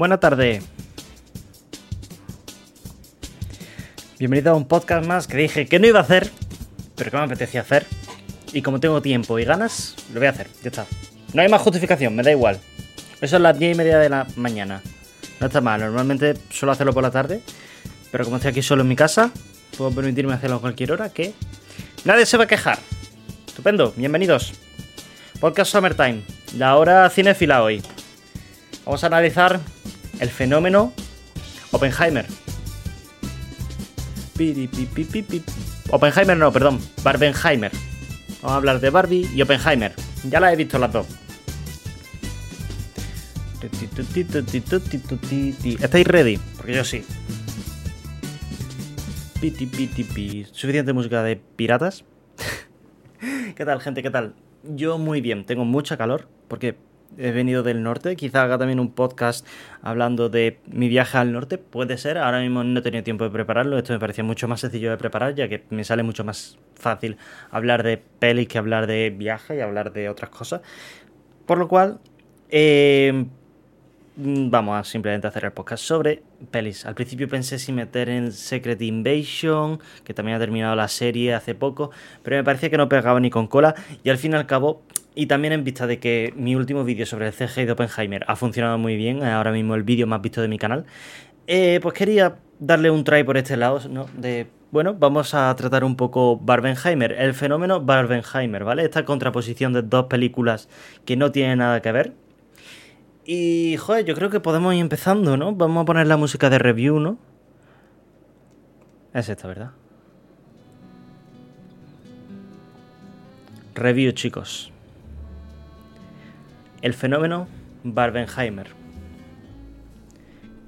Buena tarde. Bienvenido a un podcast más que dije que no iba a hacer, pero que me apetecía hacer. Y como tengo tiempo y ganas, lo voy a hacer. Ya está. No hay más justificación, me da igual. Eso es las 10 y media de la mañana. No está mal, normalmente suelo hacerlo por la tarde. Pero como estoy aquí solo en mi casa, puedo permitirme hacerlo a cualquier hora que nadie se va a quejar. Estupendo, bienvenidos. Podcast Summertime, la hora cinéfila hoy. Vamos a analizar el fenómeno Oppenheimer. Oppenheimer no, perdón, Barbenheimer. Vamos a hablar de Barbie y Oppenheimer. Ya las he visto las dos. ¿Estáis ready? Porque yo sí. ¿Suficiente música de piratas? ¿Qué tal, gente? ¿Qué tal? Yo muy bien, tengo mucha calor porque he venido del norte. Quizá haga también un podcast hablando de mi viaje al norte. Puede ser. Ahora mismo no he tenido tiempo de prepararlo. Esto me parecía mucho más sencillo de preparar, ya que me sale mucho más fácil hablar de pelis que hablar de viaje y hablar de otras cosas. Por lo cual, eh, vamos a simplemente hacer el podcast sobre pelis. Al principio pensé si meter en Secret Invasion, que también ha terminado la serie hace poco, pero me parecía que no pegaba ni con cola. Y al fin y al cabo, y también en vista de que mi último vídeo sobre el CGI de Oppenheimer ha funcionado muy bien, ahora mismo el vídeo más visto de mi canal, eh, pues quería darle un try por este lado, ¿no? De, bueno, vamos a tratar un poco Barbenheimer, el fenómeno Barbenheimer, ¿vale? Esta contraposición de dos películas que no tienen nada que ver. Y, joder, yo creo que podemos ir empezando, ¿no? Vamos a poner la música de review, ¿no? Es esta, ¿verdad? Review, chicos. El fenómeno Barbenheimer.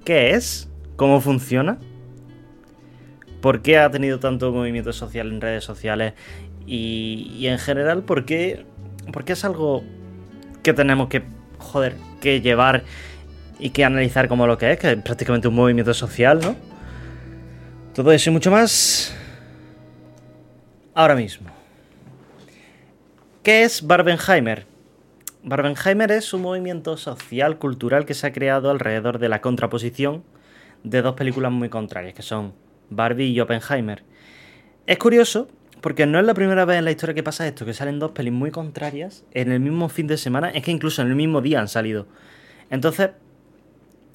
¿Qué es? ¿Cómo funciona? ¿Por qué ha tenido tanto movimiento social en redes sociales? Y, en general, ¿por qué, ¿por qué es algo que tenemos que, joder, que llevar y que analizar como lo que es, que es prácticamente un movimiento social, ¿no? Todo eso y mucho más ahora mismo. ¿Qué es Barbenheimer? Barbenheimer es un movimiento social, cultural que se ha creado alrededor de la contraposición de dos películas muy contrarias, que son Barbie y Oppenheimer. Es curioso porque no es la primera vez en la historia que pasa esto, que salen dos pelis muy contrarias en el mismo fin de semana, es que incluso en el mismo día han salido. Entonces,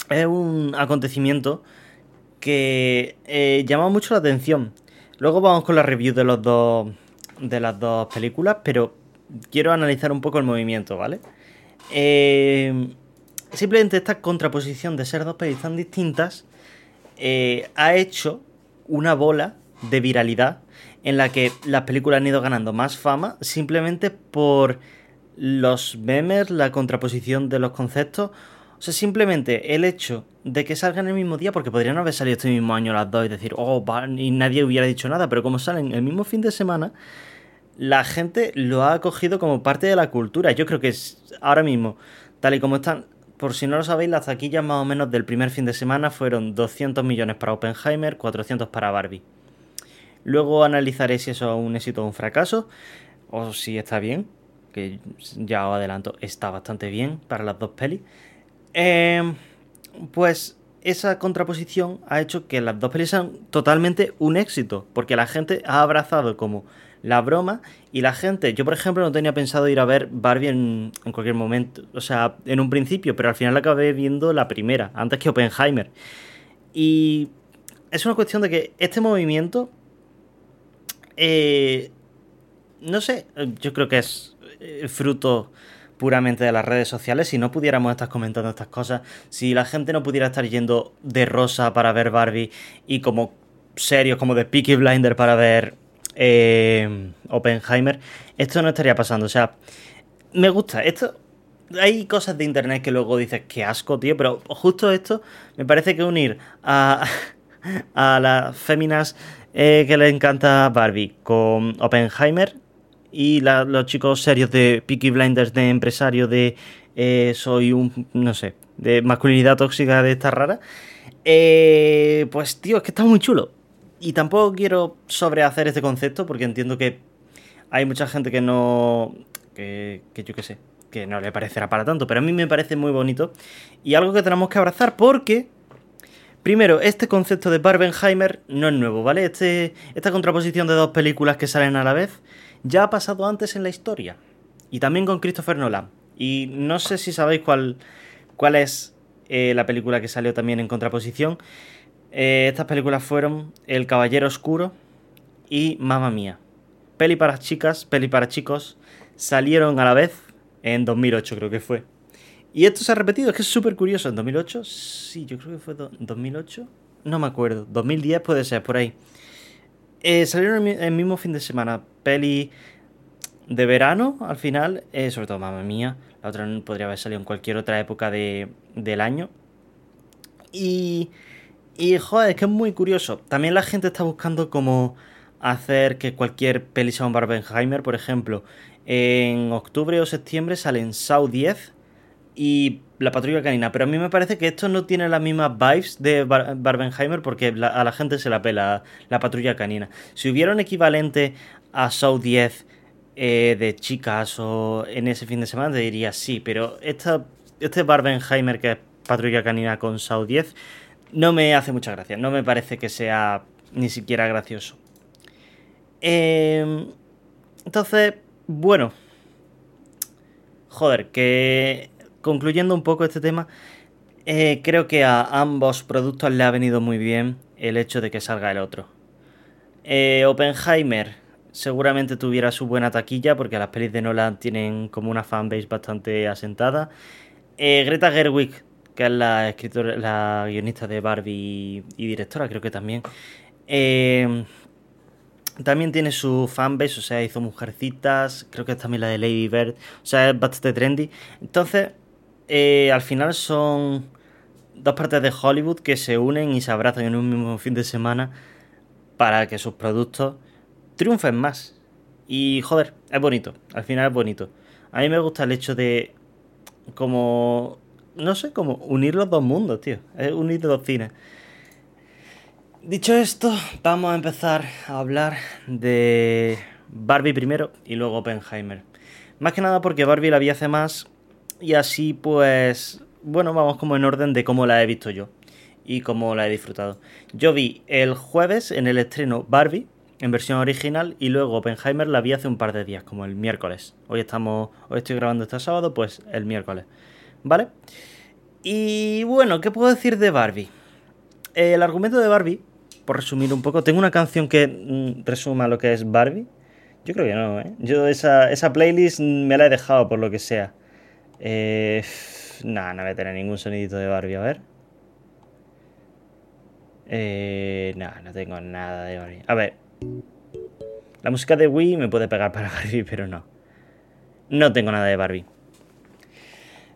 es un acontecimiento que eh, llama mucho la atención. Luego vamos con la review de los dos de las dos películas, pero quiero analizar un poco el movimiento, ¿vale? Eh, simplemente esta contraposición de ser dos pelis tan distintas eh, ha hecho una bola de viralidad en la que las películas han ido ganando más fama simplemente por los memes, la contraposición de los conceptos. O sea, simplemente el hecho de que salgan el mismo día, porque podrían haber salido este mismo año las dos y decir, oh, y nadie hubiera dicho nada, pero como salen el mismo fin de semana, la gente lo ha acogido como parte de la cultura. Yo creo que es ahora mismo, tal y como están, por si no lo sabéis, las taquillas más o menos del primer fin de semana fueron 200 millones para Oppenheimer, 400 para Barbie. Luego analizaré si eso es un éxito o un fracaso, o si está bien, que ya os adelanto, está bastante bien para las dos pelis. Eh, pues esa contraposición ha hecho que las dos pelis sean totalmente un éxito, porque la gente ha abrazado como la broma y la gente, yo por ejemplo no tenía pensado ir a ver Barbie en, en, cualquier momento, o sea, en un principio, pero al final acabé viendo la primera, antes que Oppenheimer. Y es una cuestión de que este movimiento, eh, no sé, yo creo que es eh, fruto puramente de las redes sociales, si no pudiéramos estar comentando estas cosas, si la gente no pudiera estar yendo de rosa para ver Barbie y como serios, como de Peaky Blinder para ver eh, Oppenheimer, esto no estaría pasando. O sea, me gusta. Esto. Hay cosas de internet que luego dices que asco, tío, pero justo esto me parece que unir a, a las féminas eh, que le encanta Barbie con Oppenheimer y la, los chicos serios de Peaky Blinders de empresario de eh, soy un, no sé, de masculinidad tóxica de esta rara. Eh, pues tío, es que está muy chulo. Y tampoco quiero sobrehacer este concepto porque entiendo que hay mucha gente que no. que, que yo qué sé. que no le parecerá para tanto, pero a mí me parece muy bonito y algo que tenemos que abrazar porque, primero, este concepto de Barbenheimer no es nuevo, ¿vale? Este, esta contraposición de dos películas que salen a la vez ya ha pasado antes en la historia y también con Christopher Nolan. Y no sé si sabéis cuál, cuál es eh, la película que salió también en contraposición. Eh, estas películas fueron El Caballero Oscuro y Mamma Mía. Peli para chicas, peli para chicos, salieron a la vez en 2008 creo que fue. Y esto se ha repetido, es que es súper curioso. ¿En 2008? Sí, yo creo que fue 2008. No me acuerdo. 2010 puede ser, por ahí. Eh, salieron el mismo fin de semana. Peli de verano, al final. Eh, sobre todo, mamá mía. La otra podría haber salido en cualquier otra época de, del año. Y, y, joder, es que es muy curioso. También la gente está buscando como hacer que cualquier peli sea un Barbenheimer, por ejemplo. En octubre o septiembre salen Saw 10 y La Patrulla Canina. Pero a mí me parece que esto no tiene las mismas vibes de Barbenheimer porque a la gente se la pela La Patrulla Canina. Si hubiera un equivalente a Saw 10 eh, de chicas o en ese fin de semana, te diría sí. Pero esta, este Barbenheimer que es Patrulla Canina con Saw 10 no me hace mucha gracia. No me parece que sea ni siquiera gracioso. Em, entonces, bueno. Joder, que concluyendo un poco este tema, eh, creo que a ambos productos le ha venido muy bien el hecho de que salga el otro. Eh, Oppenheimer seguramente tuviera su buena taquilla porque las pelis de Nolan tienen como una fanbase bastante asentada. Eh, Greta Gerwig, que es la escritora, la guionista de Barbie y directora, creo que también. También tiene su fanbase, o sea, hizo Mujercitas, creo que es también la de Lady Bird, o sea, es bastante trendy. Entonces, eh, al final son dos partes de Hollywood que se unen y se abrazan en un mismo fin de semana para que sus productos triunfen más. Y joder, es bonito, al final es bonito. A mí me gusta el hecho de como, no sé, como unir los dos mundos, tío. Es unir dos cines. Dicho esto, vamos a empezar a hablar de Barbie primero y luego Oppenheimer. Más que nada porque Barbie la vi hace más y así pues, bueno, vamos como en orden de cómo la he visto yo y cómo la he disfrutado. Yo vi el jueves en el estreno Barbie en versión original y luego Oppenheimer la vi hace un par de días, como el miércoles. Hoy estamos, hoy estoy grabando este sábado, pues el miércoles, ¿vale? Y bueno, ¿qué puedo decir de Barbie? El argumento de Barbie por resumir un poco, tengo una canción que mm, resuma lo que es Barbie. Yo creo que no, ¿eh? Yo esa, esa playlist me la he dejado por lo que sea. Eh, nada, no voy a tener ningún sonidito de Barbie, a ver. Eh, nada, no tengo nada de Barbie. A ver. La música de Wii me puede pegar para Barbie, pero no. No tengo nada de Barbie.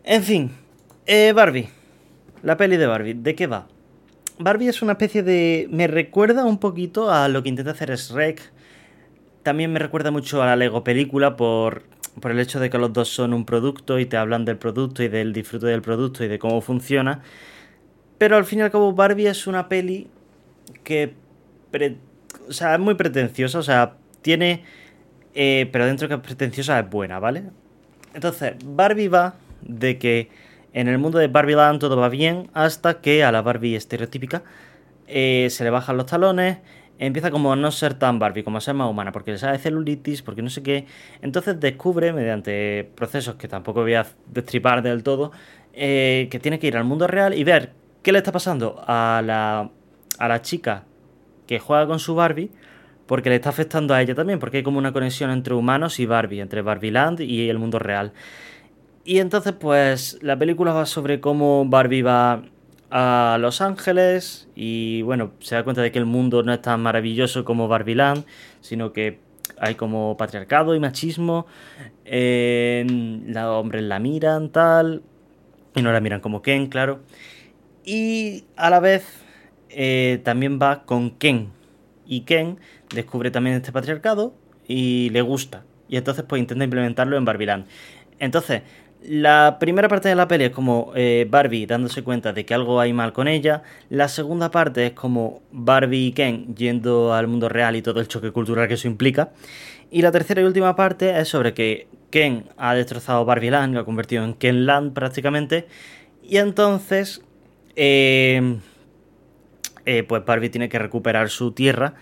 En fin. Eh, Barbie. La peli de Barbie. ¿De qué va? Barbie es una especie de... Me recuerda un poquito a lo que intenta hacer Shrek. También me recuerda mucho a la Lego película por, por el hecho de que los dos son un producto y te hablan del producto y del disfrute del producto y de cómo funciona. Pero al fin y al cabo Barbie es una peli que... o sea, es muy pretenciosa, o sea, tiene... Eh, pero dentro que es pretenciosa es buena, ¿vale? Entonces, Barbie va de que en el mundo de Barbie Land todo va bien hasta que a la Barbie estereotípica eh, se le bajan los talones, empieza como a no ser tan Barbie, como a ser más humana, porque le sale celulitis, porque no sé qué. Entonces descubre, mediante procesos que tampoco voy a destripar del todo, eh, que tiene que ir al mundo real y ver qué le está pasando a la, a la chica que juega con su Barbie, porque le está afectando a ella también, porque hay como una conexión entre humanos y Barbie, entre Barbie Land y el mundo real. Y entonces, pues, la película va sobre cómo Barbie va a Los Ángeles y, bueno, se da cuenta de que el mundo no es tan maravilloso como Barbie Land, sino que hay como patriarcado y machismo, los hombres la miran, tal, y no la miran como Ken, claro. Y a la vez eh, también va con Ken. Y Ken descubre también este patriarcado y le gusta. Y entonces pues intenta implementarlo en Barbie Land. Entonces, La primera parte de la peli es como eh, Barbie dándose cuenta de que algo hay mal con ella. La segunda parte es como Barbie y Ken yendo al mundo real y todo el choque cultural que eso implica. Y la tercera y última parte es sobre que Ken ha destrozado Barbie Land, lo ha convertido en Ken Land prácticamente. Y entonces, eh, eh, pues Barbie tiene que recuperar su tierra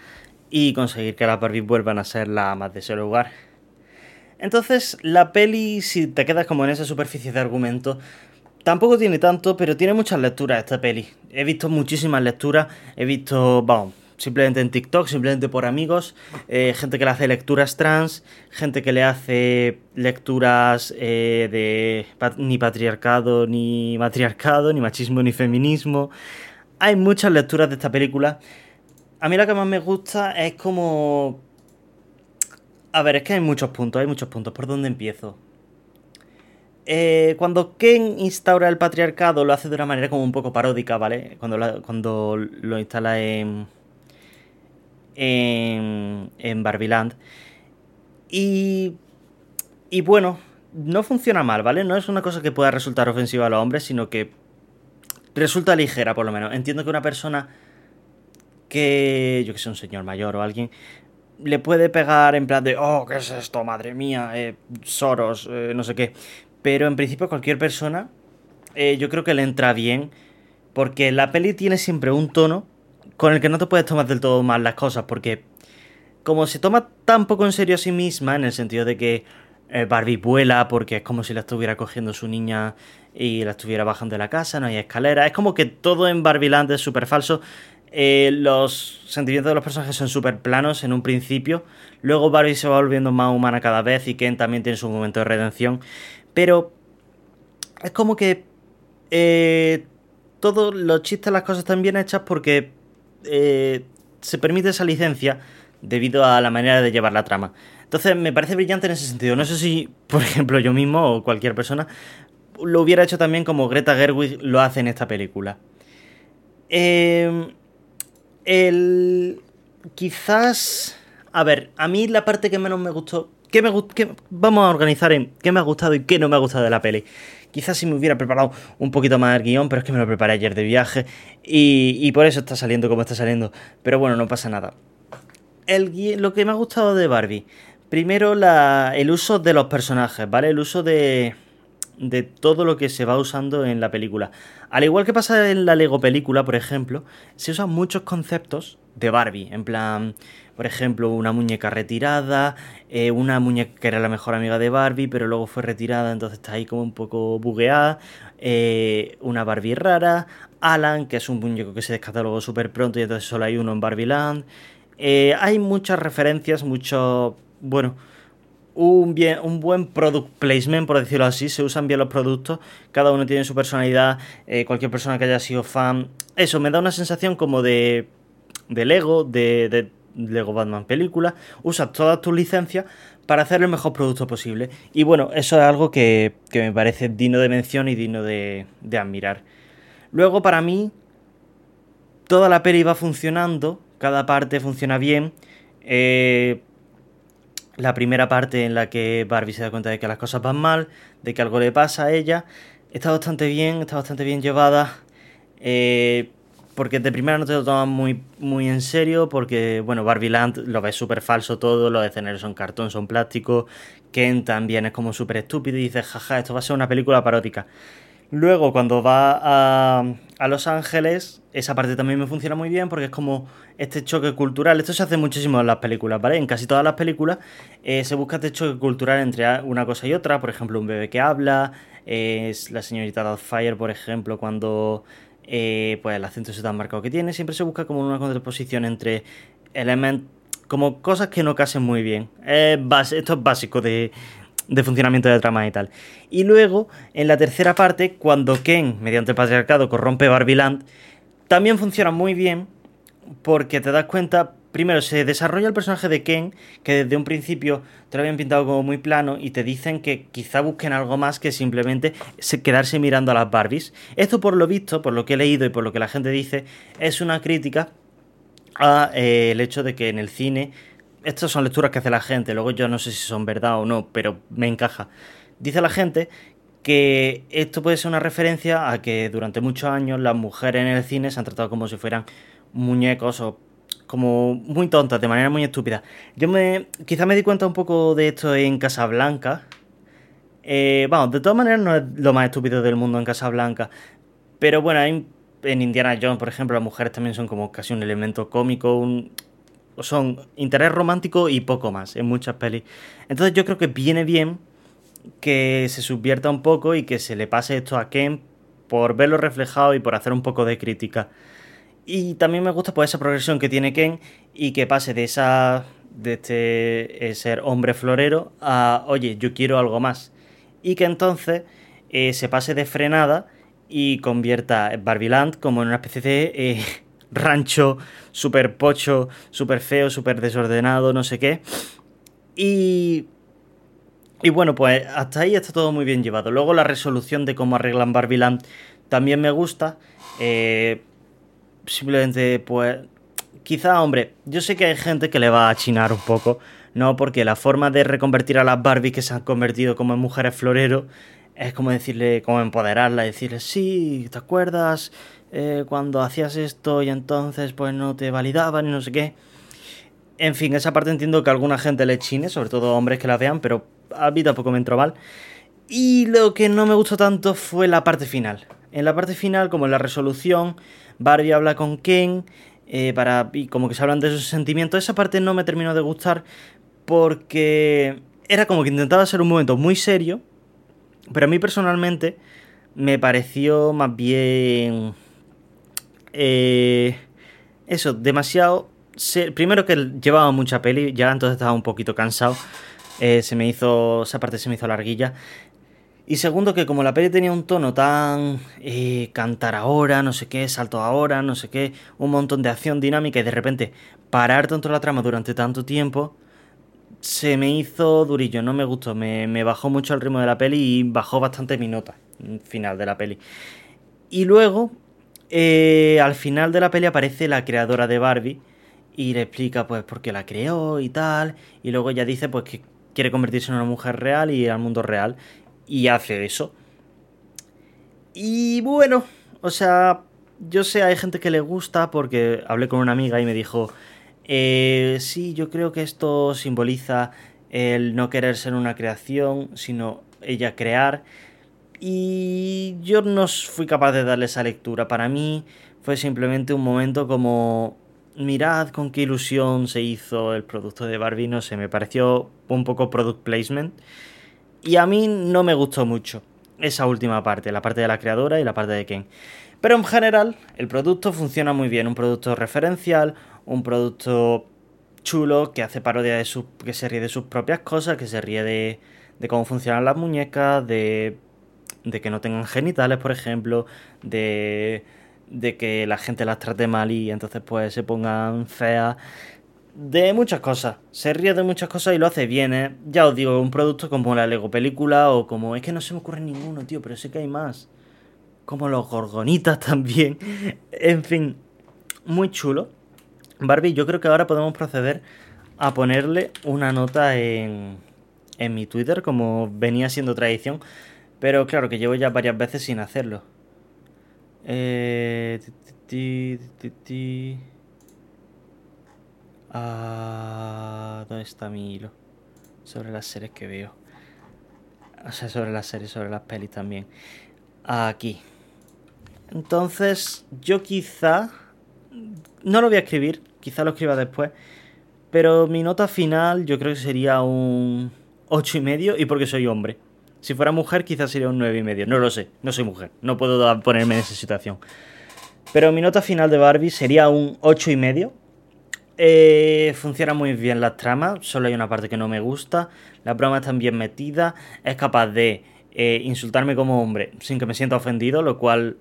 y conseguir que las Barbie vuelvan a ser las amas de ese lugar. Entonces, la peli, si te quedas como en esa superficie de argumento, tampoco tiene tanto, pero tiene muchas lecturas esta peli. He visto muchísimas lecturas, he visto, vamos, simplemente en TikTok, simplemente por amigos, eh, gente que le hace lecturas trans, gente que le hace lecturas eh, de ni patriarcado, ni matriarcado, ni machismo, ni feminismo. Hay muchas lecturas de esta película. A mí la que más me gusta es como a ver, es que hay muchos puntos, hay muchos puntos. ¿Por dónde empiezo? Eh, cuando Ken instaura el patriarcado lo hace de una manera como un poco paródica, ¿vale? Cuando, cuando lo instala en, en, en Barbiland. Y, y bueno, no funciona mal, ¿vale? No es una cosa que pueda resultar ofensiva a los hombres, sino que resulta ligera, por lo menos. Entiendo que una persona que, yo que sé, un señor mayor o alguien, le puede pegar en plan de, oh, ¿qué es esto? Madre mía, eh, Soros, eh, no sé qué. Pero en principio cualquier persona, eh, yo creo que le entra bien, porque la peli tiene siempre un tono con el que no te puedes tomar del todo mal las cosas, porque como se toma tan poco en serio a sí misma, en el sentido de que Barbie vuela porque es como si la estuviera cogiendo su niña y la estuviera bajando de la casa, no hay escalera, es como que todo en Barbieland es súper falso, eh, los sentimientos de los personajes son súper planos en un principio. Luego Barbie se va volviendo más humana cada vez y Ken también tiene su momento de redención. Pero es como que eh, todos los chistes, las cosas están bien hechas porque eh, se permite esa licencia debido a la manera de llevar la trama. Entonces me parece brillante en ese sentido. No sé si, por ejemplo, yo mismo o cualquier persona lo hubiera hecho también como Greta Gerwig lo hace en esta película. Eh, el. Quizás. A ver, a mí la parte que menos me gustó. ¿Qué me Vamos a organizar en qué me ha gustado y qué no me ha gustado de la peli. Quizás si me hubiera preparado un poquito más el guion, pero es que me lo preparé ayer de viaje y, por eso está saliendo como está saliendo. Pero bueno, no pasa nada. El, lo que me ha gustado de Barbie. Primero, la, el uso de los personajes, ¿vale? El uso de, de todo lo que se va usando en la película. Al igual que pasa en la Lego película, por ejemplo, se usan muchos conceptos de Barbie. En plan, por ejemplo, una muñeca retirada, eh, una muñeca que era la mejor amiga de Barbie, pero luego fue retirada, entonces está ahí como un poco bugueada. Eh, una Barbie rara, Alan, que es un muñeco que se descatalogó súper pronto y entonces solo hay uno en Barbie Land. Eh, hay muchas referencias, mucho... Bueno, un, bien, un buen product placement, por decirlo así, se usan bien los productos, cada uno tiene su personalidad, eh, cualquier persona que haya sido fan, eso me da una sensación como de, de Lego, de, de Lego Batman película, usas todas tus licencias para hacer el mejor producto posible. Y bueno, eso es algo que, que me parece digno de mención y digno de, de admirar. Luego, para mí, toda la peli va funcionando, cada parte funciona bien. Eh, la primera parte en la que Barbie se da cuenta de que las cosas van mal, de que algo le pasa a ella, está bastante bien, está bastante bien llevada. Eh, porque de primera no te lo tomas muy, muy en serio, porque, bueno, Barbie Land lo ves súper falso todo, los escenarios son cartón, son plástico, Ken también es como súper estúpido y dices, jaja, esto va a ser una película parótica. Luego, cuando va a, a, Los Ángeles, esa parte también me funciona muy bien porque es como este choque cultural. Esto se hace muchísimo en las películas, ¿vale? En casi todas las películas eh, se busca este choque cultural entre una cosa y otra. Por ejemplo, un bebé que habla, es la señorita Doubtfire, por ejemplo, cuando eh, pues el acento se tan marcado que tiene. Siempre se busca como una contraposición entre elementos como cosas que no casen muy bien. esto es básico de, de funcionamiento de trama y tal. Y luego, en la tercera parte, cuando Ken, mediante el patriarcado, corrompe Barbiland, también funciona muy bien porque te das cuenta, primero se desarrolla el personaje de Ken, que desde un principio te lo habían pintado como muy plano y te dicen que quizá busquen algo más que simplemente quedarse mirando a las Barbies. Esto por lo visto, por lo que he leído y por lo que la gente dice, es una crítica a eh, el hecho de que en el cine estas son lecturas que hace la gente, luego yo no sé si son verdad o no, pero me encaja. Dice la gente que esto puede ser una referencia a que durante muchos años las mujeres en el cine se han tratado como si fueran muñecos o como muy tontas, de manera muy estúpida. Yo me. Quizá me di cuenta un poco de esto en Casablanca. Eh, vamos, de todas maneras no es lo más estúpido del mundo en Casablanca. Pero bueno, en Indiana Jones, por ejemplo, las mujeres también son como casi un elemento cómico, un, son interés romántico y poco más en muchas pelis. Entonces yo creo que viene bien que se subvierta un poco y que se le pase esto a Ken por verlo reflejado y por hacer un poco de crítica. Y también me gusta pues esa progresión que tiene Ken y que pase de esa de este eh, ser hombre florero a oye, yo quiero algo más. Y que entonces eh, se pase de frenada y convierta Barbiland como en una especie de eh, rancho súper pocho, súper feo, súper desordenado, no sé qué. Y y bueno, pues hasta ahí está todo muy bien llevado. Luego la resolución de cómo arreglan Barbiland también me gusta. Eh, simplemente, pues, quizá, hombre, yo sé que hay gente que le va a chinar un poco, ¿no? Porque la forma de reconvertir a las Barbies que se han convertido como en mujeres florero es como decirle, como empoderarla, decirle, sí, ¿te acuerdas? Eh, cuando hacías esto y entonces pues no te validaban y no sé qué. En fin, esa parte entiendo que a alguna gente le chine, sobre todo hombres que la vean, pero a mí tampoco me entró mal. Y lo que no me gustó tanto fue la parte final. En la parte final, como en la resolución, Barbie habla con Ken eh, para, y como que se hablan de sus sentimientos. Esa parte no me terminó de gustar porque era como que intentaba ser un momento muy serio, pero a mí personalmente me pareció más bien... Eh, eso, demasiado primero que llevaba mucha peli, ya entonces estaba un poquito cansado. Eh, se me hizo. Esa parte se me hizo larguilla. Y segundo, que como la peli tenía un tono tan. Eh, cantar ahora, no sé qué, salto ahora, no sé qué, un montón de acción dinámica y de repente parar tanto la trama durante tanto tiempo, se me hizo durillo, no me gustó, me, me bajó mucho el ritmo de la peli y bajó bastante mi nota final de la peli. Y luego, eh, al final de la peli aparece la creadora de Barbie y le explica pues por qué la creó y tal, y luego ella dice pues que quiere convertirse en una mujer real y al mundo real, y hace eso. Y bueno, o sea, yo sé, hay gente que le gusta porque hablé con una amiga y me dijo, eh, sí, yo creo que esto simboliza el no querer ser una creación, sino ella crear. Y yo no fui capaz de darle esa lectura. Para mí fue simplemente un momento como mirad con qué ilusión se hizo el producto de Barbie, no sé, me pareció un poco product placement. Y a mí no me gustó mucho esa última parte, la parte de la creadora y la parte de Ken. Pero en general, el producto funciona muy bien, un producto referencial, un producto chulo que hace parodia de su, que se ríe de sus propias cosas, que se ríe de, de cómo funcionan las muñecas, de, de que no tengan genitales, por ejemplo, de de que la gente las trate mal y entonces pues se pongan feas. De muchas cosas. Se ríe de muchas cosas y lo hace bien, ¿eh? Ya os digo, un producto como la Lego Película o como... Es que no se me ocurre ninguno, tío, pero sé que hay más. Como los gorgonitas también. en fin, muy chulo. Barbie, yo creo que ahora podemos proceder a ponerle una nota en, en mi Twitter, como venía siendo tradición. Pero claro que llevo ya varias veces sin hacerlo. Eh, ah, ¿Dónde está mi hilo? Sobre las series que veo. O sea, sobre las series, sobre las pelis también. Aquí. Entonces, yo quizá... No lo voy a escribir, quizá lo escriba después. Pero mi nota final yo creo que sería un 8 y medio y porque soy hombre. Si fuera mujer, quizás sería un 9 y medio. No lo sé, no soy mujer, no puedo ponerme en esa situación. Pero mi nota final de Barbie sería un 8 y medio. Eh, funciona muy bien la trama, solo hay una parte que no me gusta. La broma está bien metida, es capaz de eh, insultarme como hombre sin que me sienta ofendido, lo cual,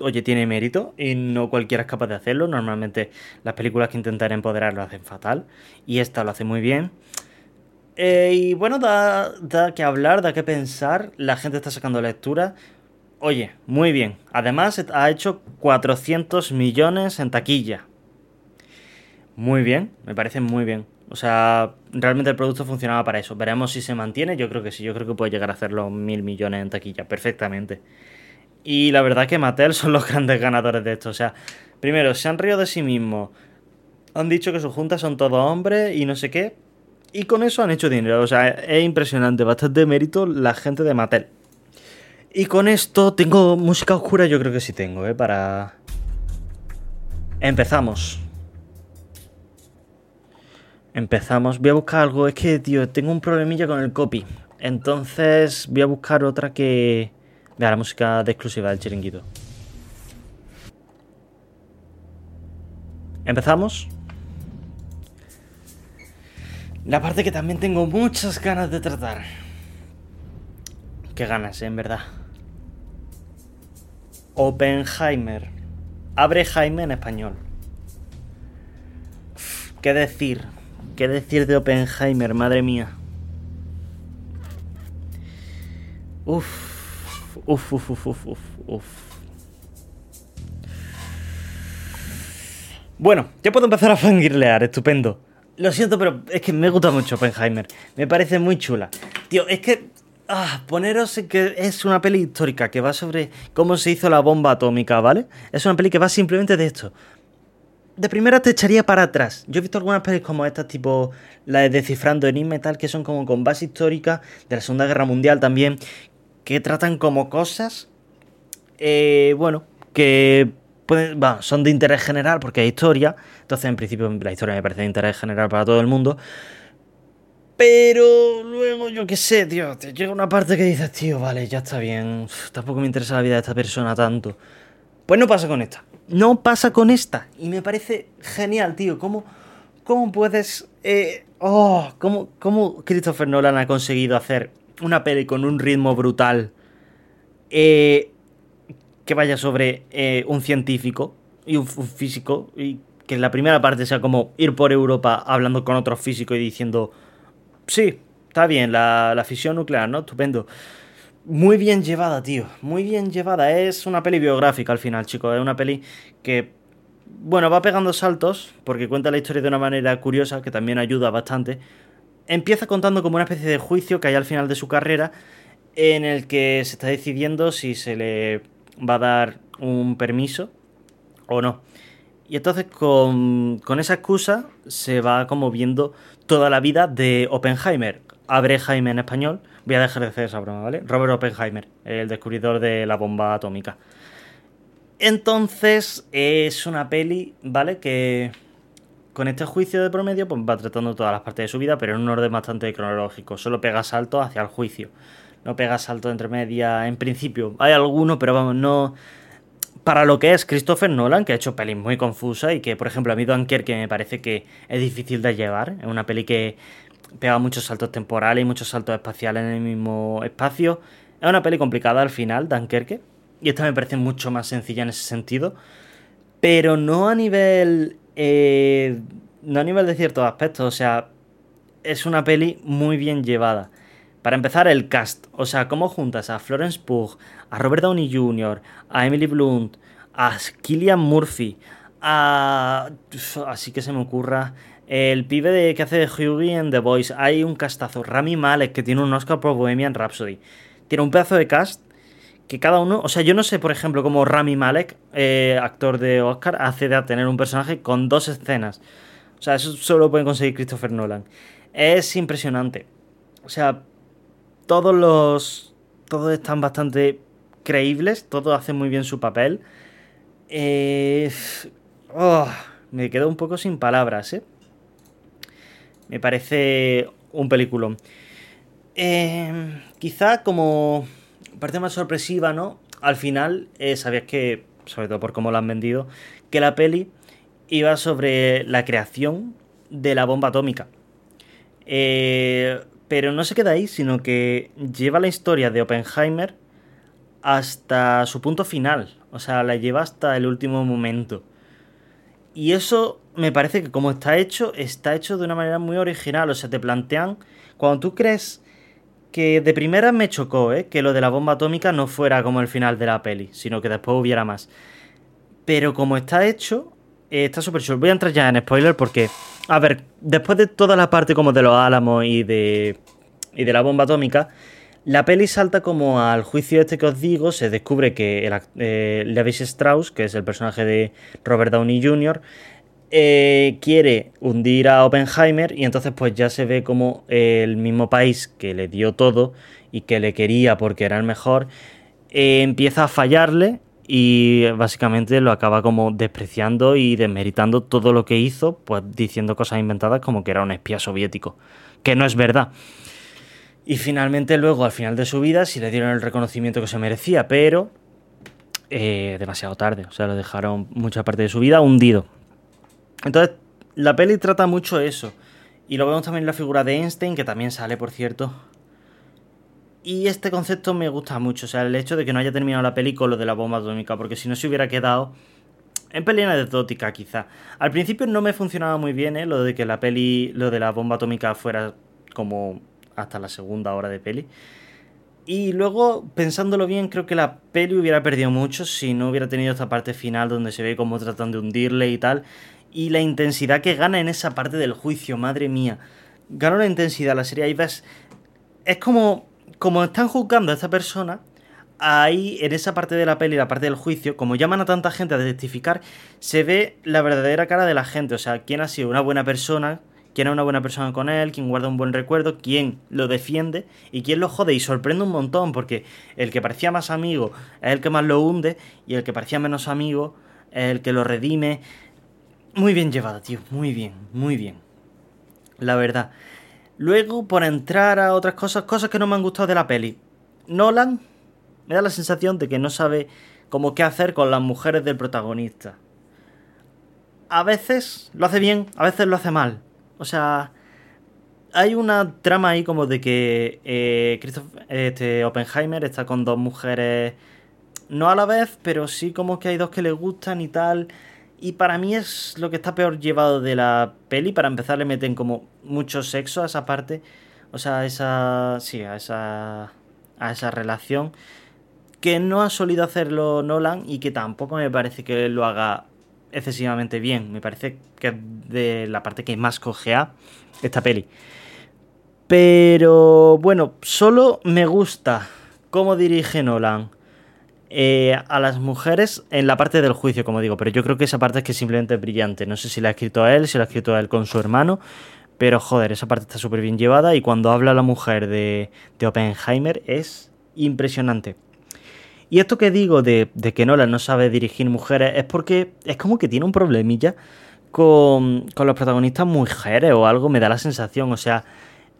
oye, tiene mérito y no cualquiera es capaz de hacerlo. Normalmente las películas que intentan empoderar lo hacen fatal y esta lo hace muy bien. Eh, y bueno, da, da que hablar, da que pensar. La gente está sacando lectura. Oye, muy bien. Además, ha hecho 400 millones en taquilla. Muy bien, me parece muy bien. O sea, realmente el producto funcionaba para eso. Veremos si se mantiene. Yo creo que sí. Yo creo que puede llegar a hacer los mil millones en taquilla perfectamente. Y la verdad que Mattel son los grandes ganadores de esto. O sea, primero, se han río de sí mismos. Han dicho que sus juntas son todos hombres y no sé qué. Y con eso han hecho dinero. O sea, es impresionante. Bastante mérito la gente de Mattel. Y con esto tengo música oscura. Yo creo que sí tengo, ¿eh? Para... Empezamos. Empezamos. Voy a buscar algo. Es que, tío, tengo un problemilla con el copy. Entonces voy a buscar otra que... Vea, la música de exclusiva del chiringuito. ¿Empezamos? La parte que también tengo muchas ganas de tratar. Qué ganas, ¿eh? en verdad. Oppenheimer. Abre Jaime en español. ¿Qué decir? ¿Qué decir de Oppenheimer? Madre mía. Uf, uf, uf, uf, uf, uf, uf. Bueno, ya puedo empezar a fangirlear, estupendo. Lo siento, pero es que me gusta mucho Oppenheimer. Me parece muy chula. Tío, es que. Ah, poneros que es una peli histórica que va sobre cómo se hizo la bomba atómica, ¿vale? Es una peli que va simplemente de esto de primera te echaría para atrás. Yo he visto algunas pelis como estas, tipo la de Descifrando Enigma y tal, que son como con base histórica de la Segunda Guerra Mundial también, que tratan como cosas, eh, bueno, que pueden, son de interés general porque es historia. Entonces, en principio, la historia me parece de interés general para todo el mundo. Pero luego, yo qué sé, tío, te llega una parte que dices, tío, vale, ya está bien, tampoco me interesa la vida de esta persona tanto. Pues no pasa con esta. No pasa con esta. Y me parece genial, tío. ¿Cómo, cómo puedes... Eh, oh, ¿cómo, ¿Cómo Christopher Nolan ha conseguido hacer una peli con un ritmo brutal eh, que vaya sobre eh, un científico y un, físico y que en la primera parte sea como ir por Europa hablando con otros físicos y diciendo, sí, está bien, la, la fisión nuclear, ¿no? Estupendo. Muy bien llevada, tío. Muy bien llevada. Es una peli biográfica al final, chicos. Es una peli que, bueno, va pegando saltos porque cuenta la historia de una manera curiosa que también ayuda bastante. Empieza contando como una especie de juicio que hay al final de su carrera en el que se está decidiendo si se le va a dar un permiso o no. Y entonces con, con esa excusa se va como viendo toda la vida de Oppenheimer. Abre Jaime en español Voy a dejar de hacer esa broma, ¿vale? Robert Oppenheimer, el descubridor de la bomba atómica. Entonces, es una peli, ¿vale? Que con este juicio de promedio, pues va tratando todas las partes de su vida, pero en un orden bastante cronológico. Solo pega salto hacia el juicio. No pega salto entre media. En principio, hay alguno, pero vamos, no. Para lo que es Christopher Nolan, que ha hecho pelis muy confusas y que, por ejemplo, a mí que me parece que es difícil de llevar. Es una peli que pega muchos saltos temporales y muchos saltos espaciales en el mismo espacio. Es una peli complicada al final, Dunkerque. Y esta me parece mucho más sencilla en ese sentido. Pero no a nivel. Eh, no a nivel de ciertos aspectos. O sea, es una peli muy bien llevada. Para empezar, el cast. O sea, cómo juntas a Florence Pugh, a Robert Downey Jr., a Emily Blunt, a Killian Murphy, a. Así que se me ocurra. El pibe de, que hace de Hughie en The Voice. Hay un castazo. Rami Malek, que tiene un Oscar por Bohemian Rhapsody. Tiene un pedazo de cast que cada uno. O sea, yo no sé, por ejemplo, cómo Rami Malek, eh, actor de Oscar, hace de tener un personaje con dos escenas. O sea, eso solo lo puede conseguir Christopher Nolan. Es impresionante. O sea, todos los. Todos están bastante creíbles. Todos hacen muy bien su papel. Eh, oh, me quedo un poco sin palabras, ¿eh? Me parece un peliculón. Eh, quizá como parte más sorpresiva, ¿no? Al final, eh, sabías que, sobre todo por cómo lo han vendido, que la peli iba sobre la creación de la bomba atómica. Eh, pero no se queda ahí, sino que lleva la historia de Oppenheimer hasta su punto final. O sea, la lleva hasta el último momento. Y eso me parece que como está hecho, está hecho de una manera muy original. O sea, te plantean, cuando tú crees que de primera me chocó, ¿eh? que lo de la bomba atómica no fuera como el final de la peli, sino que después hubiera más. Pero como está hecho, eh, está súper chulo. Voy a entrar ya en spoiler porque A ver, después de toda la parte como de los álamos y de, y de la bomba atómica, la peli salta como al juicio este que os digo, se descubre que el, eh, Levis Strauss, que es el personaje de Robert Downey Jr., eh, quiere hundir a Oppenheimer y entonces pues ya se ve como el mismo país que le dio todo y que le quería porque era el mejor, eh, empieza a fallarle y básicamente lo acaba como despreciando y desmeritando todo lo que hizo, pues diciendo cosas inventadas como que era un espía soviético, que no es verdad. Y finalmente luego, al final de su vida, sí le dieron el reconocimiento que se merecía, pero eh, demasiado tarde, o sea, lo dejaron mucha parte de su vida hundido. Entonces, la peli trata mucho eso. Y lo vemos también en la figura de Einstein, que también sale, por cierto, y este concepto me gusta mucho, o sea, el hecho de que no haya terminado la peli con lo de la bomba atómica, porque si no se hubiera quedado en peli anecdótica quizá. Al principio no me funcionaba muy bien, ¿eh? Lo de que la peli, lo de la bomba atómica fuera como hasta la segunda hora de peli. Y luego, pensándolo bien, creo que la peli hubiera perdido mucho si no hubiera tenido esta parte final donde se ve cómo tratan de hundirle y tal. Y la intensidad que gana en esa parte del juicio, madre mía. Gana una intensidad la serie. Ahí ves. Es como como están juzgando a esta persona, ahí en esa parte de la peli, la parte del juicio, como llaman a tanta gente a testificar, se ve la verdadera cara de la gente. O sea, quién ha sido una buena persona, quién es una buena persona con él, quién guarda un buen recuerdo, quién lo defiende y quién lo jode. Y sorprende un montón porque el que parecía más amigo es el que más lo hunde y el que parecía menos amigo es el que lo redime. Muy bien llevada, tío. Muy bien, muy bien. La verdad. Luego, por entrar a otras cosas, cosas que no me han gustado de la peli. Nolan me da la sensación de que no sabe cómo qué hacer con las mujeres del protagonista. A veces lo hace bien, a veces lo hace mal. O sea, hay una trama ahí como de que eh, este, Oppenheimer está con dos mujeres, no a la vez, pero sí como que hay dos que le gustan y tal. Y para mí es lo que está peor llevado de la peli. Para empezar, le meten como mucho sexo a esa parte. O sea, a esa. Sí, a esa. A esa relación. Que no ha solido hacerlo Nolan y que tampoco me parece que lo haga excesivamente bien. Me parece que es de la parte que más cogea esta peli. Pero bueno, solo me gusta cómo dirige Nolan eh, a las mujeres en la parte del juicio, como digo, pero yo creo que esa parte es que simplemente es brillante. No sé si la ha escrito a él, si la ha escrito a él con su hermano, pero joder, esa parte está súper bien llevada y cuando habla la mujer de, de Oppenheimer es impresionante. Y esto que digo de, de, que Nolan no sabe dirigir mujeres es porque es como que tiene un problemilla con, con los protagonistas mujeres o algo, me da la sensación. O sea,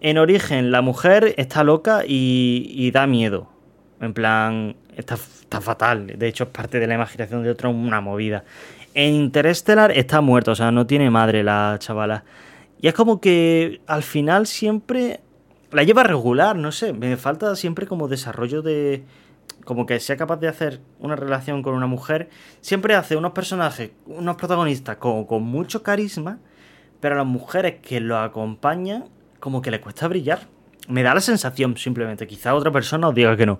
en origen la mujer está loca y, y da miedo. En plan, está, fatal. De hecho, es parte de la imaginación de otro, una movida. En Interstellar está muerto, o sea, no tiene madre la chavala. Y es como que al final siempre la lleva regular, no sé. Me falta siempre como desarrollo de. Como que sea capaz de hacer una relación con una mujer. Siempre hace unos personajes, unos protagonistas con, con mucho carisma. Pero a las mujeres que lo acompañan, como que le cuesta brillar. Me da la sensación, simplemente. Quizá otra persona os diga que no.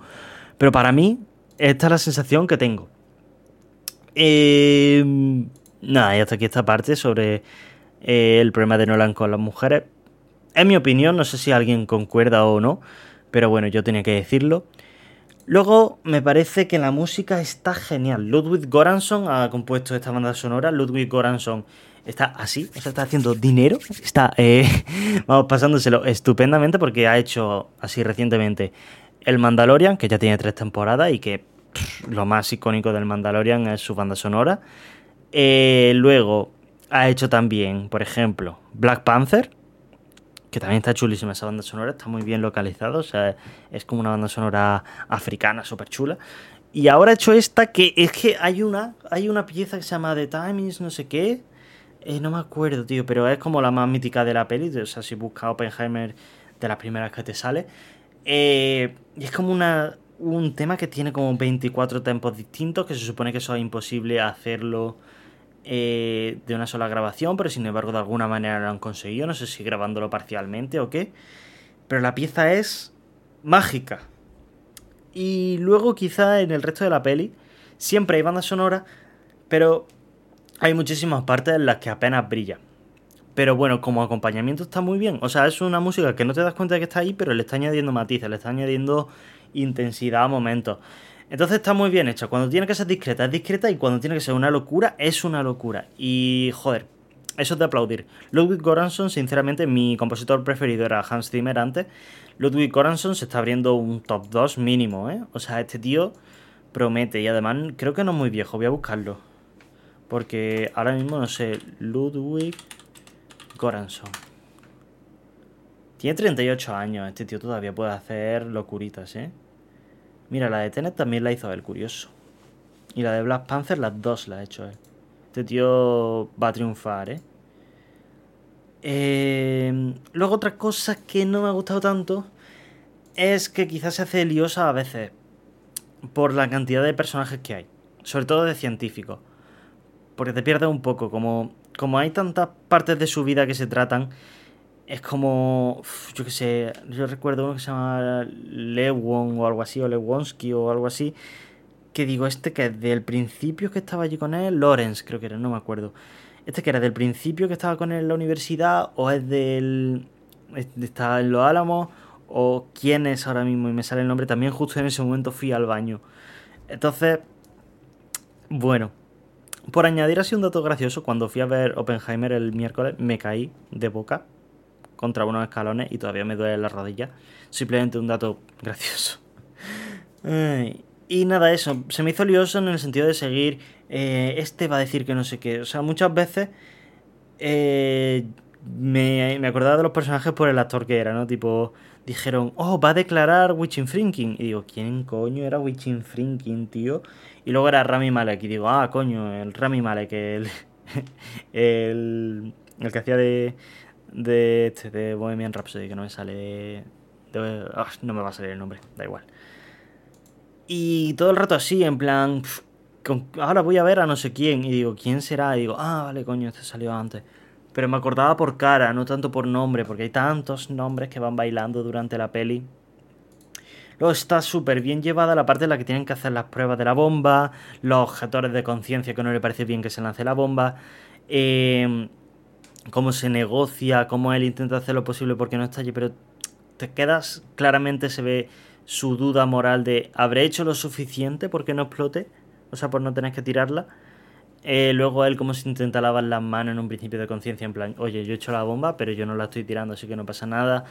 Pero para mí, esta es la sensación que tengo. Eh, nada, y hasta aquí esta parte sobre eh, el problema de Nolan con las mujeres. En mi opinión, no sé si alguien concuerda o no, pero bueno, yo tenía que decirlo. Luego, me parece que la música está genial. Ludwig Goranson ha compuesto esta banda sonora. Ludwig Goranson está así, está haciendo dinero. Está, eh, vamos, pasándoselo estupendamente porque ha hecho así recientemente el Mandalorian, que ya tiene tres temporadas y que lo más icónico del Mandalorian es su banda sonora. Eh, luego ha hecho también, por ejemplo, Black Panther, que también está chulísima esa banda sonora, está muy bien localizado, o sea, es como una banda sonora africana súper chula. Y ahora ha hecho esta que es que hay una, hay una pieza que se llama The Times, no sé qué. Eh, no me acuerdo, tío, pero es como la más mítica de la peli. O sea, si buscas Oppenheimer de las primeras que te sale. Eh, y es como una, un tema que tiene como 24 tempos distintos, que se supone que eso es imposible hacerlo eh, de una sola grabación, pero sin embargo de alguna manera lo han conseguido, no sé si grabándolo parcialmente o qué. Pero la pieza es mágica. Y luego quizá en el resto de la peli siempre hay banda sonora, pero hay muchísimas partes en las que apenas brilla. Pero bueno, como acompañamiento está muy bien. O sea, es una música que no te das cuenta de que está ahí, pero le está añadiendo matices, le está añadiendo intensidad a momentos. Entonces está muy bien hecho. Cuando tiene que ser discreta, es discreta. Y cuando tiene que ser una locura, es una locura. Y joder, eso es de aplaudir. Ludwig Göransson, sinceramente, mi compositor preferido era Hans Zimmer antes. Ludwig Göransson se está abriendo un top 2 mínimo, ¿eh? O sea, este tío promete. Y además, creo que no es muy viejo. Voy a buscarlo. Porque ahora mismo no sé. Ludwig Göransson. Tiene 38 años. Este tío todavía puede hacer locuritas, ¿eh? Mira, la de Tenet también la hizo él, curioso. Y la de Black Panther, las dos la ha hecho él. Este tío va a triunfar, ¿eh? eh luego otra cosa que no me ha gustado tanto es que quizás se hace liosa a veces por la cantidad de personajes que hay. Sobre todo de científicos. Porque te pierdes un poco. Como, como hay tantas partes de su vida que se tratan, es como, yo qué sé, yo recuerdo uno que se llama Lewon o algo así, o Lewonsky o algo así, que digo, este que es del principio que estaba allí con él, Lawrence creo que era, no me acuerdo. Este que era del principio que estaba con él en la universidad, o es del... está en Los Álamos, o quién es ahora mismo, y me sale el nombre, también justo en ese momento fui al baño. Entonces, bueno, por añadir así un dato gracioso, cuando fui a ver Oppenheimer el miércoles, me caí de boca contra unos escalones y todavía me duele la rodilla. Simplemente un dato gracioso. y nada, eso. Se me hizo lioso en el sentido de seguir. Eh, este va a decir que no sé qué. O sea, muchas veces. Eh, me, me, acordaba de los personajes por el actor que era, ¿no? Tipo, dijeron, oh, va a declarar Witching Frinking. Y digo, ¿quién coño era Witching Frinking, tío? Y luego era Rami Malek. Y digo, ah, coño, el Rami Malek, el, el, el que hacía de, de, este, de Bohemian Rhapsody, que no me sale... Ah, no me va a salir el nombre, da igual. Y todo el rato así, en plan... ahora voy a ver a no sé quién. Y digo, ¿quién será? Y digo, ah, vale, coño, este salió antes. Pero me acordaba por cara, no tanto por nombre, porque hay tantos nombres que van bailando durante la peli. Luego está súper bien llevada la parte en la que tienen que hacer las pruebas de la bomba, los objetores de conciencia que no le parece bien que se lance la bomba. Eh, cómo se negocia, cómo él intenta hacer lo posible porque no está allí, pero te quedas, claramente se ve su duda moral de ¿habré hecho lo suficiente porque no explote? O sea, por no tener que tirarla. Eh, luego él como se intenta lavar las manos en un principio de conciencia, en plan, oye, yo he hecho la bomba, pero yo no la estoy tirando, así que no pasa nada.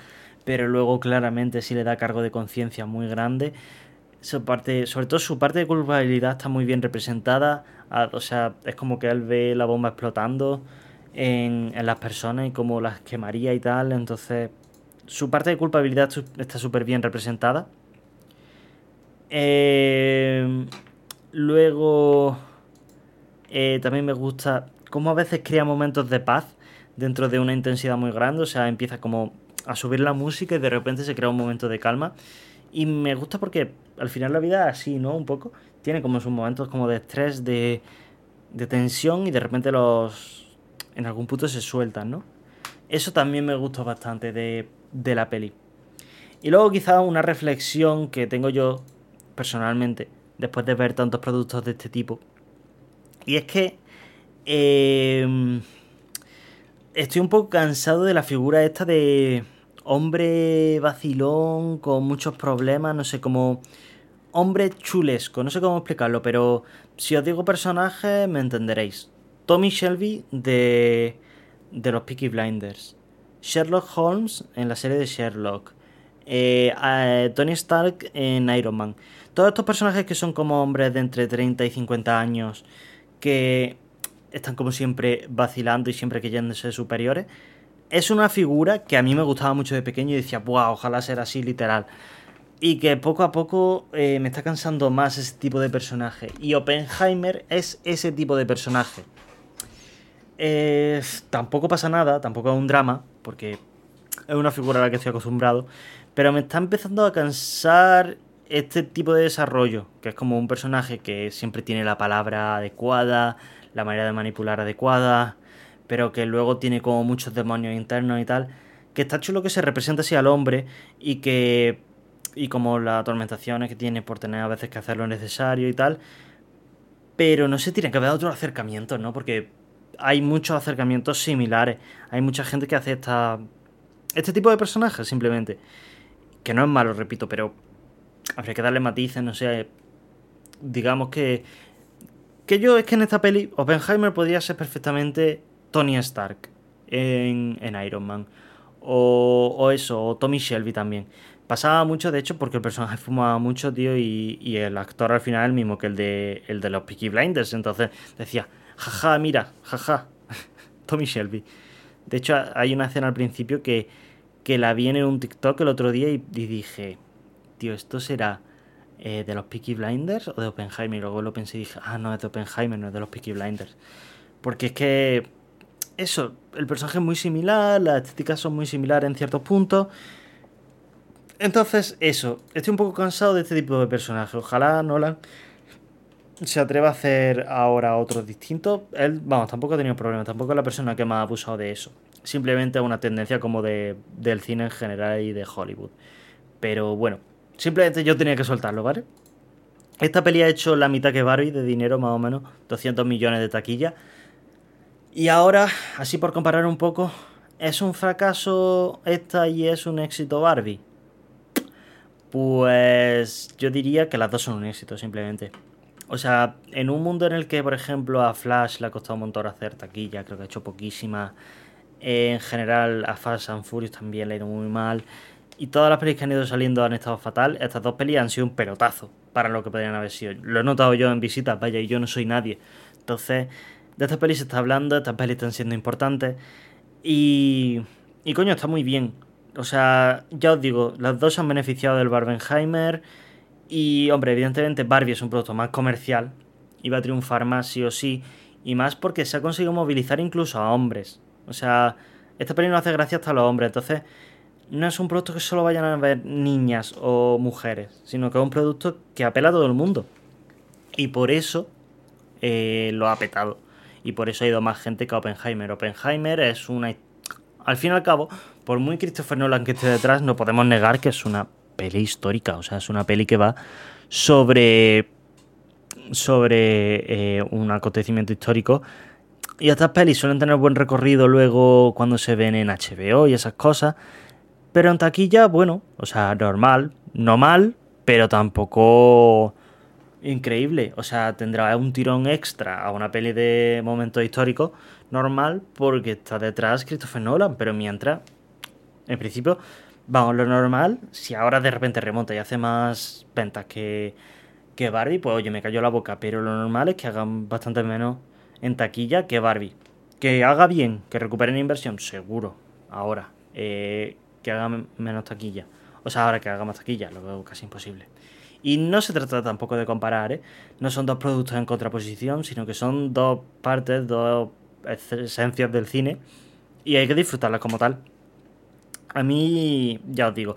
Pero luego claramente sí le da cargo de conciencia muy grande. Su parte, sobre todo su parte de culpabilidad está muy bien representada. O sea, es como que él ve la bomba explotando en, las personas y cómo las quemaría y tal. Entonces, su parte de culpabilidad está súper bien representada. Eh, luego, eh, también me gusta cómo a veces crea momentos de paz dentro de una intensidad muy grande. O sea, empieza como a subir la música y de repente se crea un momento de calma. Y me gusta porque al final la vida así, ¿no? Un poco. Tiene como sus momentos como de estrés, de, de tensión y de repente los, en algún punto se sueltan, ¿no? Eso también me gustó bastante de, la peli. Y luego quizá una reflexión que tengo yo personalmente, después de ver tantos productos de este tipo. Y es que em, estoy un poco cansado de la figura esta de hombre vacilón con muchos problemas, no sé, como hombre chulesco, no sé cómo explicarlo, pero si os digo personaje me entenderéis. Tommy Shelby de, de los Peaky Blinders, Sherlock Holmes en la serie de Sherlock, eh, Tony Stark en Iron Man. Todos estos personajes que son como hombres de entre 30 y 50 años, que están como siempre vacilando y siempre creyéndose superiores, es una figura que a mí me gustaba mucho de pequeño y decía, wow, ojalá ser así literal. Y que poco a poco eh, me está cansando más ese tipo de personaje. Y Oppenheimer es ese tipo de personaje tampoco pasa nada, tampoco es un drama, porque es una figura a la que estoy acostumbrado, pero me está empezando a cansar este tipo de desarrollo, que es como un personaje que siempre tiene la palabra adecuada, la manera de manipular adecuada, pero que luego tiene como muchos demonios internos y tal, que está chulo que se represente así al hombre y que y como las atormentaciones que tiene por tener a veces que hacer lo necesario y tal, pero no se tiene que haber otro acercamiento, ¿no? Porque hay muchos acercamientos similares. Hay mucha gente que hace esta, este tipo de personajes, simplemente. Que no es malo, repito, pero habría que darle matices, no sé. Digamos que. Que yo es que en esta peli, Oppenheimer podría ser perfectamente Tony Stark en, en Iron Man. O, o eso, o Tommy Shelby también. Pasaba mucho, de hecho, porque el personaje fumaba mucho, tío, y, y el actor al final el mismo que el de, el de los Peaky Blinders. Entonces decía, jaja, mira, jaja, Tommy Shelby. De hecho, hay una escena al principio que, que la vi en un TikTok el otro día y, dije, ¿esto será eh, de los Peaky Blinders o de Oppenheimer? Y luego lo pensé y dije, ah, no, es de Oppenheimer, no es de los Peaky Blinders. Porque es que, eso, el personaje es muy similar, las estéticas son muy similares en ciertos puntos. Entonces, eso, estoy un poco cansado de este tipo de personajes. Ojalá Nolan se atreva a hacer ahora otros distintos. Él, vamos, tampoco ha tenido problemas, tampoco es la persona que más ha abusado de eso. Simplemente es una tendencia como de, del cine en general y de Hollywood. Pero bueno, simplemente yo tenía que soltarlo, ¿vale? Esta peli ha hecho la mitad que Barbie de dinero, más o menos, 200 millones de taquilla. Y ahora, así por comparar un poco, ¿es un fracaso esta y es un éxito Barbie? Pues yo diría que las dos son un éxito, simplemente. O sea, en un mundo en el que, por ejemplo, a Flash le ha costado un montón hacer taquilla, creo que ha hecho poquísima. En general, a Fast and Furious también le ha ido muy mal. Y todas las pelis que han ido saliendo han estado fatal. Estas dos pelis han sido un pelotazo para lo que podrían haber sido. Lo he notado yo en visitas, vaya, y yo no soy nadie. Entonces, de estas pelis se está hablando, estas pelis están siendo importantes. Y, y coño, está muy bien. O sea, ya os digo, las dos se han beneficiado del Barbenheimer. Y, hombre, evidentemente Barbie es un producto más comercial. Y va a triunfar más sí o sí. Y más porque se ha conseguido movilizar incluso a hombres. O sea, esta peli no hace gracia hasta a los hombres. Entonces, no es un producto que solo vayan a ver niñas o mujeres. Sino que es un producto que apela a todo el mundo. Y por eso eh, lo ha petado. Y por eso ha ido más gente que Oppenheimer. Oppenheimer es una... Al fin y al cabo, por muy Christopher Nolan que esté detrás, no podemos negar que es una peli histórica. O sea, es una peli que va sobre. sobre eh, un acontecimiento histórico. Y estas pelis suelen tener buen recorrido luego cuando se ven en HBO y esas cosas. Pero en taquilla, bueno, o sea, normal. No mal, pero tampoco increíble. O sea, tendrá un tirón extra a una peli de momentos históricos normal porque está detrás Christopher Nolan. Pero mientras en principio, vamos, lo normal, si ahora de repente remonta y hace más ventas que, que Barbie, pues oye, me cayó la boca. Pero lo normal es que hagan bastante menos en taquilla que Barbie. Que haga bien, que recuperen inversión, seguro. Ahora, eh, que haga menos taquilla. O sea, ahora que haga más taquilla, lo veo casi imposible. Y no se trata tampoco de comparar, ¿eh? No son dos productos en contraposición, sino que son dos partes, dos esencias del cine. Y hay que disfrutarlas como tal. A mí, ya os digo,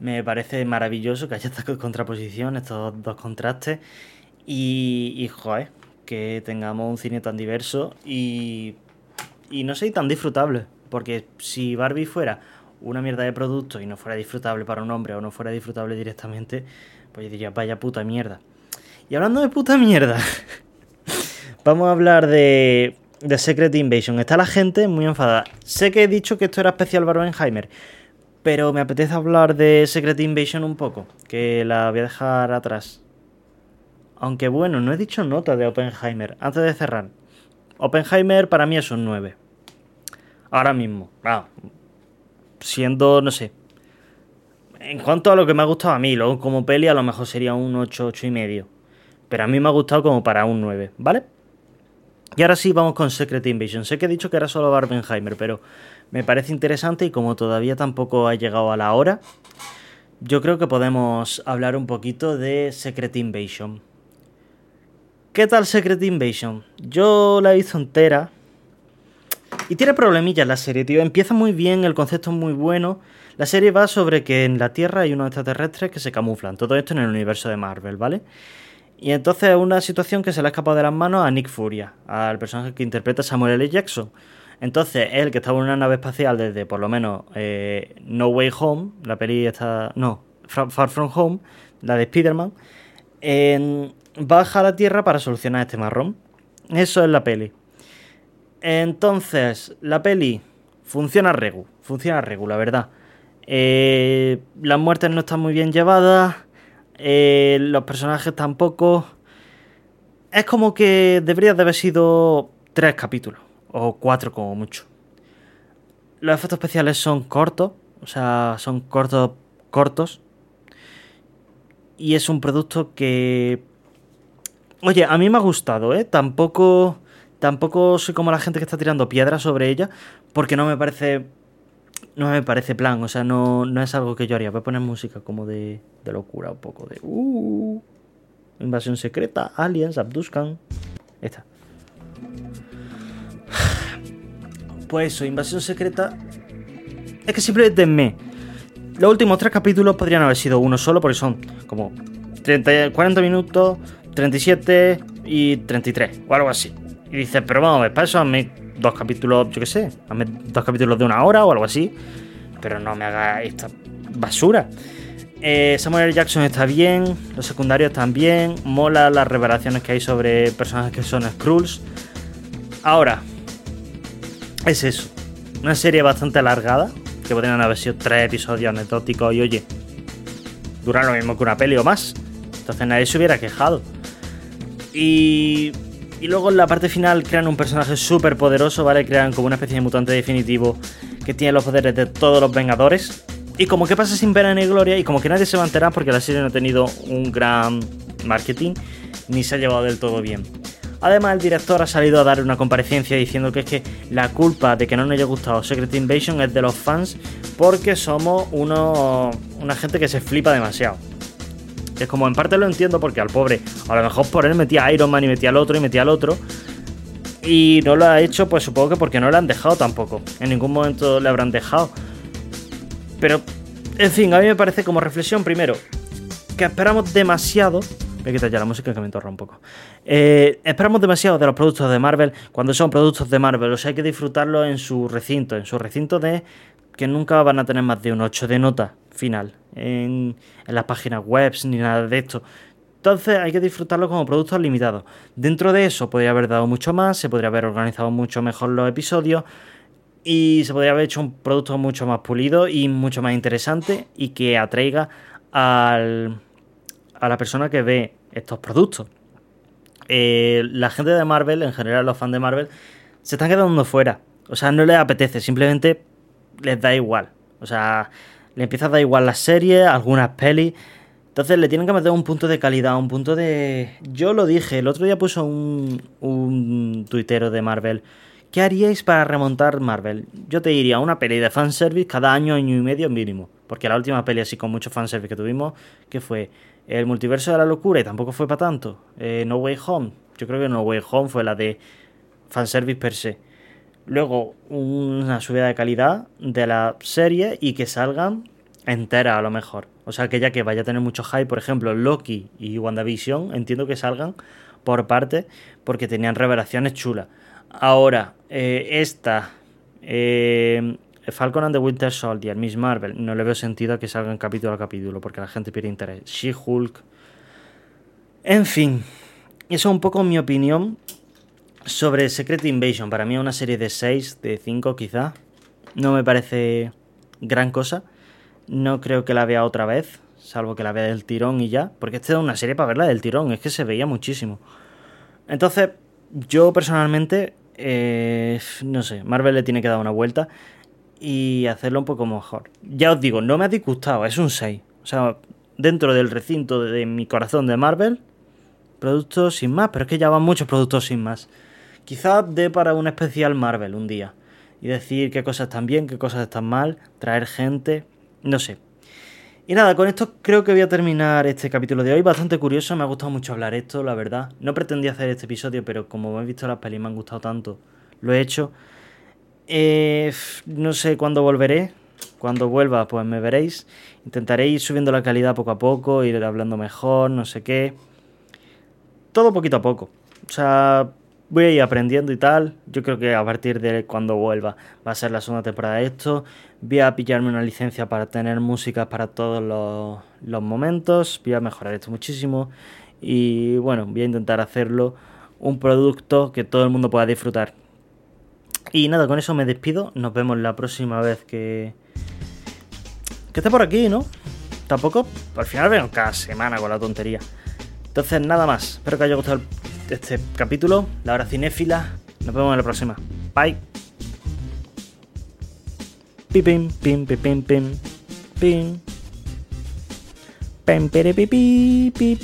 me parece maravilloso que haya esta contraposición, estos dos contrastes. Y, y joder, que tengamos un cine tan diverso y, y no sé, tan disfrutable. Porque si Barbie fuera una mierda de producto y no fuera disfrutable para un hombre o no fuera disfrutable directamente, pues yo diría, vaya puta mierda. Y hablando de puta mierda, vamos a hablar de, de Secret Invasion. Está la gente muy enfadada. Sé que he dicho que esto era especial Barbenheimer, pero me apetece hablar de Secret Invasion un poco, que la voy a dejar atrás. Aunque bueno, no he dicho nota de Oppenheimer. Antes de cerrar, Oppenheimer para mí es un 9. Ahora mismo, siendo, no sé. En cuanto a lo que me ha gustado a mí, luego como peli a lo mejor sería un 8, 8 y medio. Pero a mí me ha gustado como para un 9, ¿vale? Y ahora sí vamos con Secret Invasion. Sé que he dicho que era solo Barbenheimer, pero me parece interesante y como todavía tampoco ha llegado a la hora, yo creo que podemos hablar un poquito de Secret Invasion. ¿Qué tal Secret Invasion? Yo la visto entera. Y tiene problemillas la serie, tío. Empieza muy bien, el concepto es muy bueno. La serie va sobre que en la Tierra hay unos extraterrestres que se camuflan. Todo esto en el universo de Marvel, ¿vale? Y entonces es una situación que se le ha escapado de las manos a Nick Furia, al personaje que interpreta Samuel L. Jackson. Entonces, él que estaba en una nave espacial desde por lo menos eh, No Way Home, la peli está. No, Far From Home, la de Spider-Man, baja a la Tierra para solucionar este marrón. Eso es la peli. Entonces, la peli funciona regu, funciona regu, la verdad. Eh, las muertes no están muy bien llevadas, eh, los personajes tampoco. Es como que debería de haber sido tres capítulos, o cuatro como mucho. Los efectos especiales son cortos, o sea, son cortos, cortos. Y es un producto que... Oye, a mí me ha gustado, ¿eh? Tampoco... Tampoco soy como la gente que está tirando piedras sobre ella, porque no me parece no me parece plan, o sea, no, no es algo que yo haría. Voy a poner música como de, de locura, un poco de... Uh, invasión secreta, aliens, abduzcan. Esta. Pues eso, invasión secreta... Es que simplemente me... Los últimos tres capítulos podrían haber sido uno solo porque son como 30, 40 minutos, 37 y 33 o algo así. Y dices, pero vamos para eso hazme dos capítulos, yo qué sé, hazme dos capítulos de una hora o algo así. Pero no me haga esta basura. Eh, Samuel L. Jackson está bien, los secundarios están bien, mola las revelaciones que hay sobre personajes que son Skrulls. Ahora, es eso. Una serie bastante alargada, que podrían haber sido tres episodios anecdóticos y oye, dura lo mismo que una peli o más. Entonces nadie se hubiera quejado. Y y luego en la parte final crean un personaje súper poderoso, ¿vale? Crean como una especie de mutante definitivo que tiene los poderes de todos los Vengadores. Y como que pasa sin pena ni gloria y como que nadie se va a enterar porque la serie no ha tenido un gran marketing ni se ha llevado del todo bien. Además, el director ha salido a dar una comparecencia diciendo que es que la culpa de que no nos haya gustado Secret Invasion es de los fans porque somos una gente que se flipa demasiado. Es como en parte lo entiendo porque al pobre, a lo mejor por él metía a Iron Man y metía al otro y metía al otro. Y no lo ha hecho, pues supongo que porque no le han dejado tampoco. En ningún momento le habrán dejado. Pero, en fin, a mí me parece como reflexión primero que esperamos demasiado. Voy a quitar ya la música que me entorra un poco. Eh, esperamos demasiado de los productos de Marvel cuando son productos de Marvel. O sea, hay que disfrutarlo en su recinto. En su recinto de que nunca van a tener más de un 8 de nota final en, las páginas web ni nada de esto. Entonces hay que disfrutarlo como productos limitados. Dentro de eso podría haber dado mucho más, se podría haber organizado mucho mejor los episodios y se podría haber hecho un producto mucho más pulido y mucho más interesante y que atraiga al, a la persona que ve estos productos. Eh, la gente de Marvel, en general los fans de Marvel, se están quedando fuera. O sea, no les apetece, simplemente les da igual. O sea, le empieza a dar igual las series, algunas pelis. Entonces le tienen que meter un punto de calidad, un punto de... Yo lo dije, el otro día puso un, un tuitero de Marvel. ¿Qué haríais para remontar Marvel? Yo te diría una peli de fanservice cada año, año y medio mínimo. Porque la última peli así con mucho fanservice que tuvimos, que fue el multiverso de la locura y tampoco fue para tanto. Eh, no Way Home. Yo creo que No Way Home fue la de fanservice per se. Luego, una subida de calidad de la serie y que salgan enteras a lo mejor. O sea, que ya que vaya a tener mucho hype, por ejemplo, Loki y WandaVision, entiendo que salgan por parte porque tenían revelaciones chulas. Ahora, eh, esta, eh, Falcon and the Winter Soldier, Miss Marvel, no le veo sentido a que salgan capítulo a capítulo porque la gente pierde interés. She-Hulk. En fin, eso es un poco mi opinión sobre Secret Invasion, para mí una serie de 6, de 5 quizá. No me parece gran cosa. No creo que la vea otra vez, salvo que la vea del tirón y ya. Porque esta es una serie para verla del tirón, es que se veía muchísimo. Entonces, yo personalmente, eh, no sé, Marvel le tiene que dar una vuelta y hacerlo un poco mejor. Ya os digo, no me ha disgustado, es un 6. O sea, dentro del recinto de mi corazón de Marvel, productos sin más, pero es que ya van muchos productos sin más. Quizás dé para un especial Marvel un día. Y decir qué cosas están bien, qué cosas están mal, traer gente, no sé. Y nada, con esto creo que voy a terminar este capítulo de hoy. Bastante curioso, me ha gustado mucho hablar esto, la verdad. No pretendía hacer este episodio, pero como he visto las pelis me han gustado tanto, lo he hecho. Eh, no sé cuándo volveré. Cuando vuelva, pues me veréis. Intentaré ir subiendo la calidad poco a poco, ir hablando mejor, no sé qué. Todo poquito a poco. O sea, voy a ir aprendiendo y tal. Yo creo que a partir de cuando vuelva va a ser la segunda temporada de esto. Voy a pillarme una licencia para tener música para todos los, momentos. Voy a mejorar esto muchísimo. Y bueno, voy a intentar hacerlo un producto que todo el mundo pueda disfrutar. Y nada, con eso me despido. Nos vemos la próxima vez que. que esté por aquí, ¿no? Tampoco. Al final veo cada semana con la tontería. Entonces, nada más. Espero que haya gustado este capítulo. La hora cinéfila. Nos vemos en la próxima. Bye. Pim, pim, pim, pim, pim, pim. Pim, pim, pim, pim, pim.